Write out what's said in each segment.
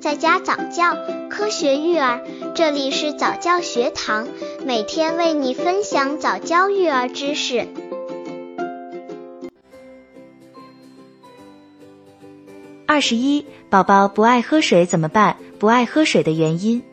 在家早教，科学育儿，这里是早教学堂，每天为你分享早教育儿知识。二十一，宝宝不爱喝水怎么办？不爱喝水的原因。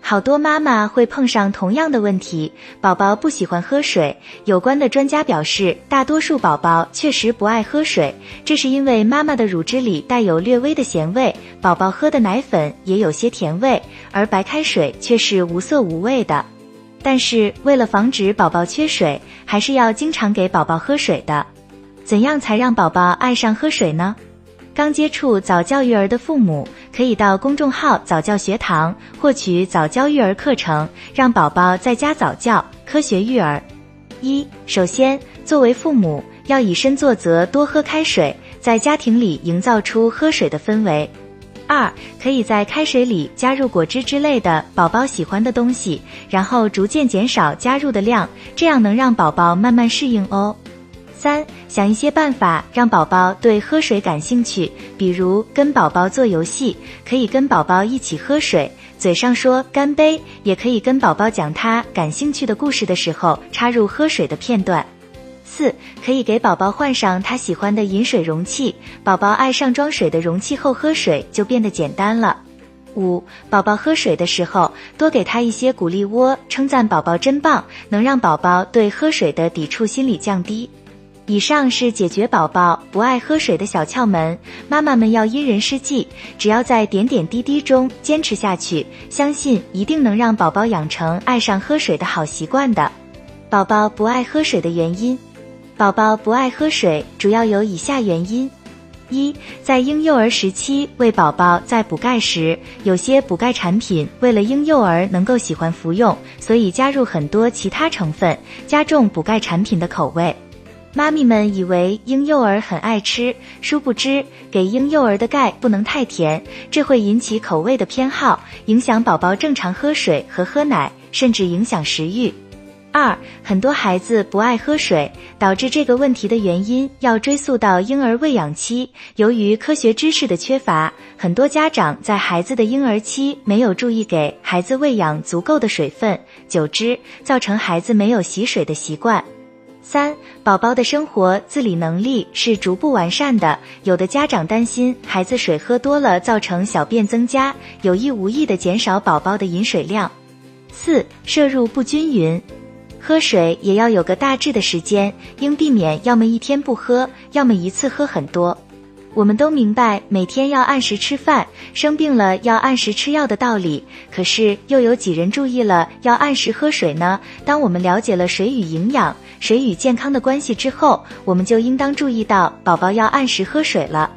好多妈妈会碰上同样的问题，宝宝不喜欢喝水。有关的专家表示，大多数宝宝确实不爱喝水，这是因为妈妈的乳汁里带有略微的咸味，宝宝喝的奶粉也有些甜味，而白开水却是无色无味的。但是为了防止宝宝缺水，还是要经常给宝宝喝水的。怎样才让宝宝爱上喝水呢？刚接触早教育儿的父母，可以到公众号早教学堂获取早教育儿课程，让宝宝在家早教，科学育儿。一，首先，作为父母要以身作则，多喝开水，在家庭里营造出喝水的氛围。二，可以在开水里加入果汁之类的宝宝喜欢的东西，然后逐渐减少加入的量，这样能让宝宝慢慢适应哦。三，想一些办法让宝宝对喝水感兴趣，比如跟宝宝做游戏，可以跟宝宝一起喝水，嘴上说干杯，也可以跟宝宝讲他感兴趣的故事的时候插入喝水的片段。四，可以给宝宝换上他喜欢的饮水容器，宝宝爱上装水的容器后喝水就变得简单了。五，宝宝喝水的时候多给他一些鼓励窝，称赞宝宝真棒，能让宝宝对喝水的抵触心理降低。以上是解决宝宝不爱喝水的小窍门，妈妈们要因人施计，只要在点点滴滴中坚持下去，相信一定能让宝宝养成爱上喝水的好习惯的。宝宝不爱喝水的原因，宝宝不爱喝水主要有以下原因：一，在婴幼儿时期为宝宝在补钙时，有些补钙产品为了婴幼儿能够喜欢服用，所以加入很多其他成分，加重补钙产品的口味。妈咪们以为婴幼儿很爱吃，殊不知给婴幼儿的钙不能太甜，这会引起口味的偏好，影响宝宝正常喝水和喝奶，甚至影响食欲。二，很多孩子不爱喝水，导致这个问题的原因要追溯到婴儿喂养期。由于科学知识的缺乏，很多家长在孩子的婴儿期没有注意给孩子喂养足够的水分，久之造成孩子没有洗水的习惯。三、宝宝的生活自理能力是逐步完善的。有的家长担心孩子水喝多了造成小便增加，有意无意的减少宝宝的饮水量。四、摄入不均匀，喝水也要有个大致的时间，应避免要么一天不喝，要么一次喝很多。我们都明白每天要按时吃饭，生病了要按时吃药的道理。可是又有几人注意了要按时喝水呢？当我们了解了水与营养、水与健康的关系之后，我们就应当注意到宝宝要按时喝水了。